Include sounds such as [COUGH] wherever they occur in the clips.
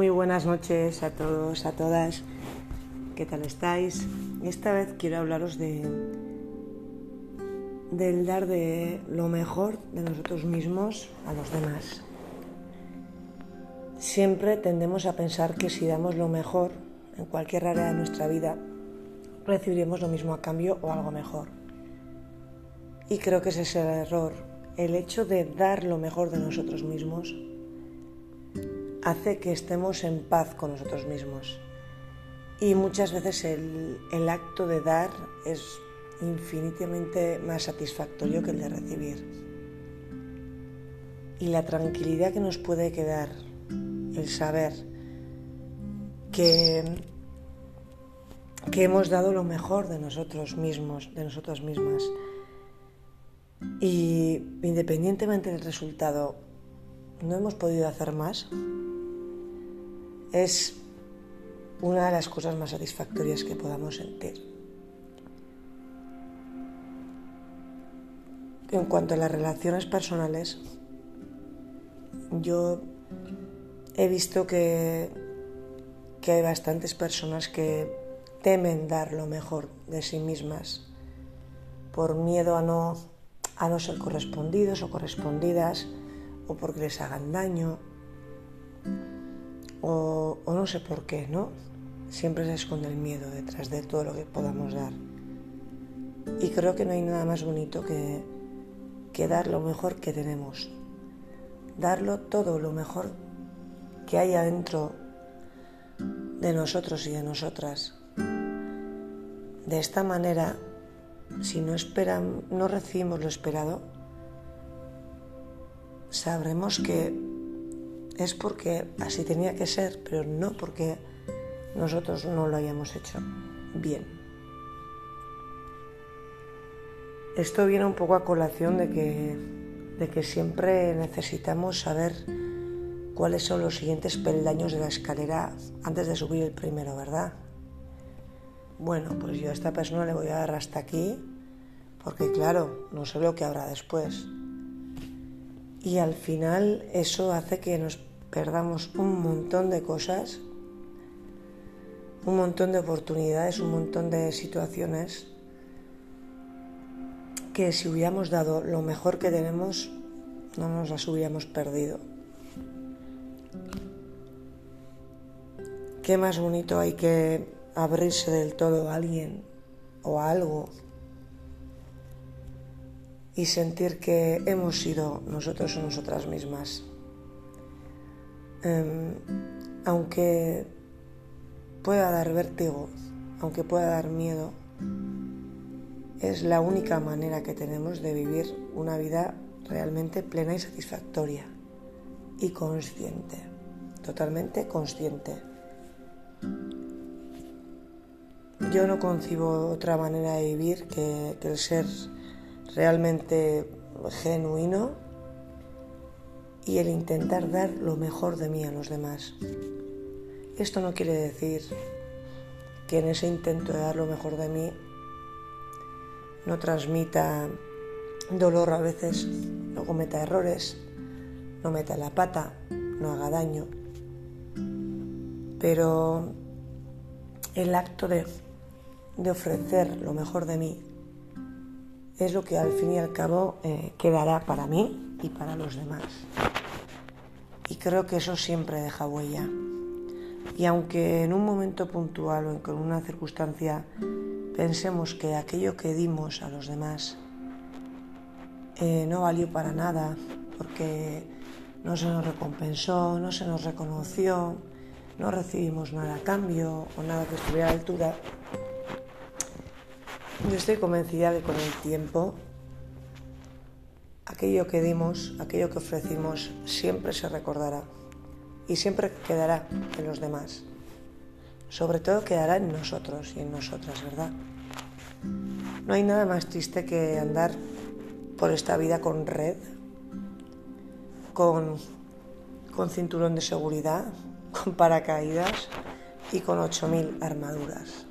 Muy buenas noches a todos, a todas. ¿Qué tal estáis? Esta vez quiero hablaros de del dar de lo mejor de nosotros mismos a los demás. Siempre tendemos a pensar que si damos lo mejor en cualquier área de nuestra vida, recibiremos lo mismo a cambio o algo mejor. Y creo que ese es el error. El hecho de dar lo mejor de nosotros mismos hace que estemos en paz con nosotros mismos. Y muchas veces el, el acto de dar es infinitamente más satisfactorio que el de recibir. Y la tranquilidad que nos puede quedar el saber que, que hemos dado lo mejor de nosotros mismos, de nosotras mismas. Y independientemente del resultado, no hemos podido hacer más, es una de las cosas más satisfactorias que podamos sentir. En cuanto a las relaciones personales, yo he visto que, que hay bastantes personas que temen dar lo mejor de sí mismas por miedo a no, a no ser correspondidos o correspondidas o porque les hagan daño o, no sé por qué, ¿no? Siempre se esconde el miedo detrás de todo lo que podamos dar. Y creo que no hay nada más bonito que, dar lo mejor que tenemos, darlo todo lo mejor que hay adentro de nosotros y de nosotras. De esta manera, si no esperan, no recibimos lo esperado, sabremos que es porque así tenía que ser, pero no porque nosotros no lo hayamos hecho bien. Esto viene un poco a colación de que, de que siempre necesitamos saber cuáles son los siguientes peldaños de la escalera antes de subir el primero, ¿verdad? Bueno, pues yo a esta persona le voy a dar hasta aquí, porque claro, no sé lo que habrá después. Y al final eso hace que nos perdamos un montón de cosas, un montón de oportunidades, un montón de situaciones que si hubiéramos dado lo mejor que tenemos, no nos las hubiéramos perdido. Qué más bonito hay que abrirse del todo a alguien o a algo y sentir que hemos sido nosotros o nosotras mismas. Um, aunque pueda dar vértigo, aunque pueda dar miedo, es la única manera que tenemos de vivir una vida realmente plena y satisfactoria y consciente, totalmente consciente. Yo no concibo otra manera de vivir que, que el ser realmente genuino y el intentar dar lo mejor de mí a los demás. Esto no quiere decir que en ese intento de dar lo mejor de mí no transmita dolor a veces, no cometa errores, no meta la pata, no haga daño. Pero el acto de, de ofrecer lo mejor de mí es lo que al fin y al cabo eh, quedará para mí y para los demás. Y creo que eso siempre deja huella. Y aunque en un momento puntual o en una circunstancia pensemos que aquello que dimos a los demás eh, no valió para nada porque no se nos recompensó, no se nos reconoció, no recibimos nada a cambio o nada que estuviera a la altura, yo estoy convencida de que con el tiempo aquello que dimos, aquello que ofrecimos, siempre se recordará y siempre quedará en los demás. Sobre todo quedará en nosotros y en nosotras, ¿verdad? No hay nada más triste que andar por esta vida con red, con, con cinturón de seguridad, [LAUGHS] con paracaídas y con 8.000 armaduras.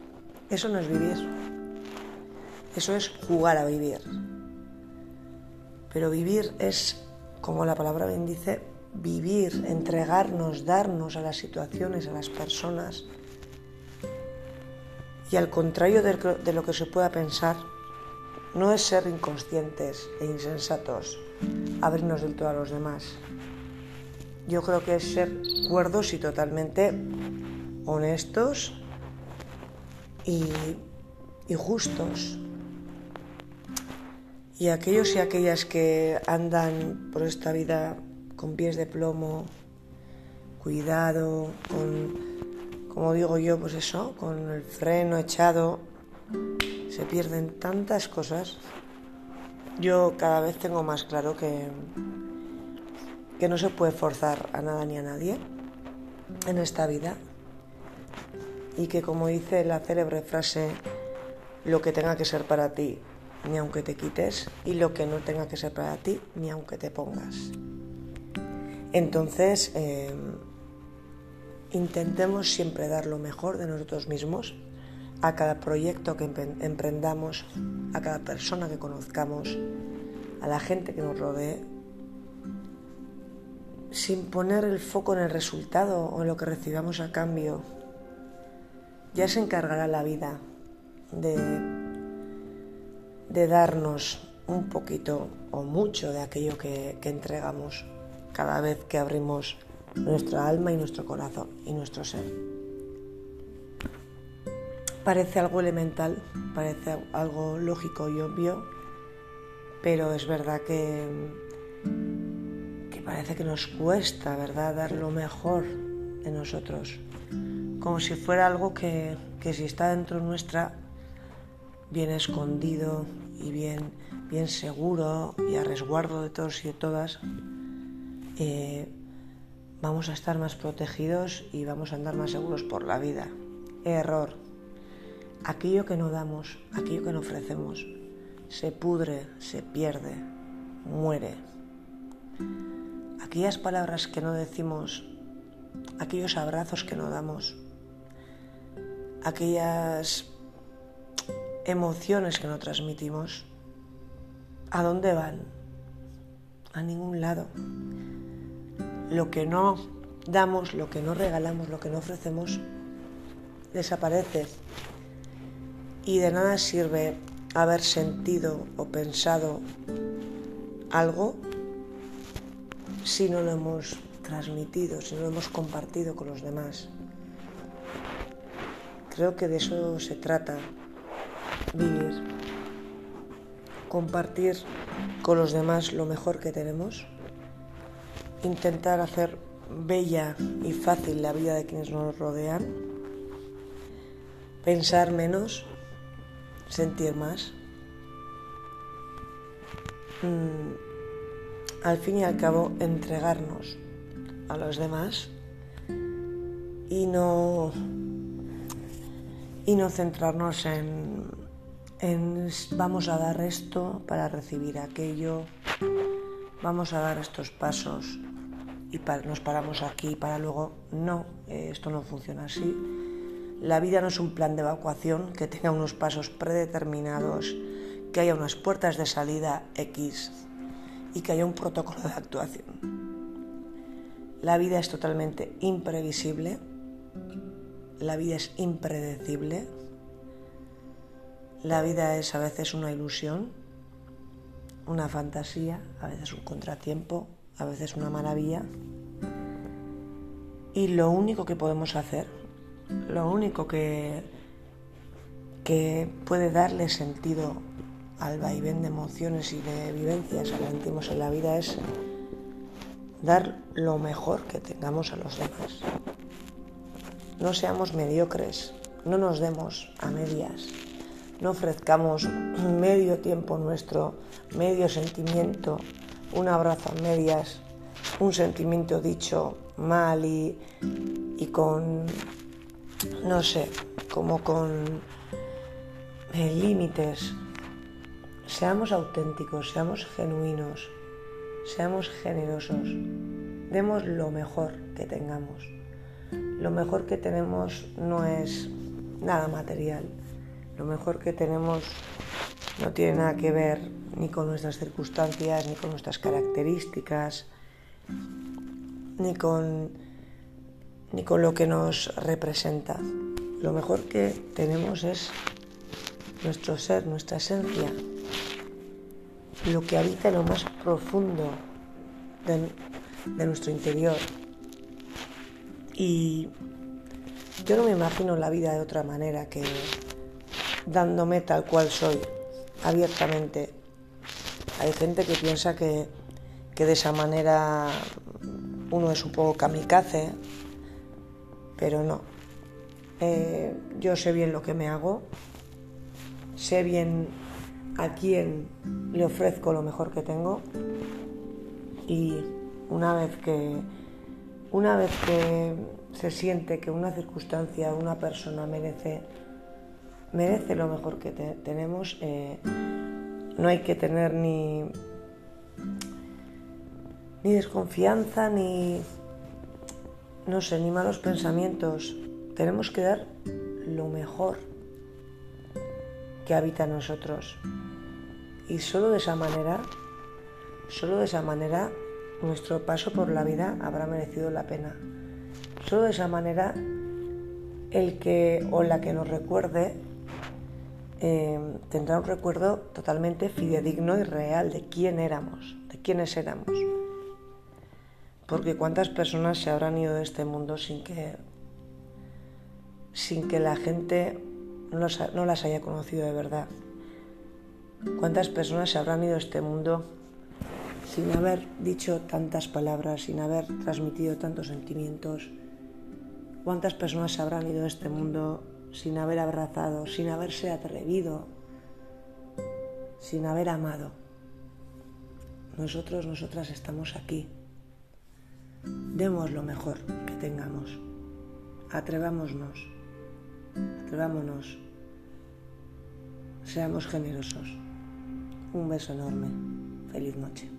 Eso no es vivir. Eso es jugar a vivir. Pero vivir es, como la palabra bien dice, vivir, entregarnos, darnos a las situaciones, a las personas. Y al contrario de lo que se pueda pensar, no es ser inconscientes e insensatos, abrirnos del todo a los demás. Yo creo que es ser cuerdos y totalmente honestos y, y justos. Y aquellos y aquellas que andan por esta vida con pies de plomo, cuidado, con, como digo yo, pues eso, con el freno echado, se pierden tantas cosas. Yo cada vez tengo más claro que, que no se puede forzar a nada ni a nadie en esta vida y que como dice la célebre frase, lo que tenga que ser para ti, ni aunque te quites, y lo que no tenga que ser para ti, ni aunque te pongas. Entonces, eh, intentemos siempre dar lo mejor de nosotros mismos a cada proyecto que emprendamos, a cada persona que conozcamos, a la gente que nos rodee, sin poner el foco en el resultado o en lo que recibamos a cambio. Ya se encargará la vida de, de darnos un poquito o mucho de aquello que entregamos cada vez que abrimos nuestra alma y nuestro corazón y nuestro ser. Parece algo elemental, parece algo lógico y obvio, pero es verdad que, que parece que nos cuesta, ¿verdad?, dar lo mejor de nosotros, como si fuera algo que, que si está dentro nuestra, bien escondido y bien, bien seguro y a resguardo de todos y de todas, eh, vamos a estar más protegidos y vamos a andar más seguros por la vida. Error. Aquello que no damos, aquello que no ofrecemos, se pudre, se pierde, muere. Aquellas palabras que no decimos, aquellos abrazos que no damos, aquellas emociones que no transmitimos, ¿a dónde van? A ningún lado lo que no damos, lo que no regalamos, lo que no ofrecemos, desaparece. Y de nada sirve haber sentido o pensado algo si no lo hemos transmitido, si no lo hemos compartido con los demás. Creo que de eso se trata vivir, compartir con los demás lo mejor que tenemos intentar hacer bella y fácil la vida de quienes nos rodean, pensar menos, sentir más. Mm, al fin y al cabo, entregarnos a los demás y no, y no centrarnos en, vamos a dar esto para recibir aquello, vamos a dar estos pasos y nos paramos aquí para luego, no, eh, esto no funciona así. La vida no es un plan de evacuación que tenga unos pasos predeterminados, que haya unas puertas de salida X y que haya un protocolo de actuación. La vida es totalmente imprevisible, la vida es impredecible, la vida es a veces una ilusión, una fantasía, a veces un contratiempo, a veces una maravilla. Y lo único que podemos hacer, lo único que, que puede darle sentido al vaivén de emociones y de vivencias que sentimos en la vida es dar lo mejor que tengamos a los demás. No seamos mediocres, no nos demos a medias, no ofrezcamos medio tiempo nuestro, medio sentimiento, un abrazo a medias, un sentimiento dicho mal y, con, no sé, como con eh, límites. Seamos auténticos, seamos genuinos, seamos generosos, demos lo mejor que tengamos. Lo mejor que tenemos no es nada material, lo mejor que tenemos no tiene nada que ver ni con nuestras circunstancias, ni con nuestras características. ni con, ni con lo que nos representa. Lo mejor que tenemos es nuestro ser, nuestra esencia, lo que habita en lo más profundo de, de nuestro interior. Y yo no me imagino la vida de otra manera que dándome tal cual soy, abiertamente. Hay gente que piensa que, que de esa manera uno es un poco kamikaze, pero no. Eh, yo sé bien lo que me hago, sé bien a quién le ofrezco lo mejor que tengo y una vez que una vez que se siente que una circunstancia, una persona merece merece lo mejor que tenemos, eh, no hay que tener ni ni desconfianza ni no sé, ni malos pensamientos. Tenemos que dar lo mejor que habita en nosotros. Y solo de esa manera, solo de esa manera, nuestro paso por la vida habrá merecido la pena. Solo de esa manera, el que o la que nos recuerde eh, tendrá un recuerdo totalmente fidedigno y real de quién éramos, de quiénes éramos. Porque cuántas personas se habrán ido de este mundo sin que, sin que la gente no las, haya conocido de verdad. Cuántas personas se habrán ido de este mundo sin haber dicho tantas palabras, sin haber transmitido tantos sentimientos. Cuántas personas se habrán ido de este mundo sin haber abrazado, sin haberse atrevido, sin haber amado. Nosotros, nosotras estamos aquí Demos lo mejor que tengamos. Atrevámonos. Atrevámonos. Seamos generosos. Un beso enorme. Feliz noche.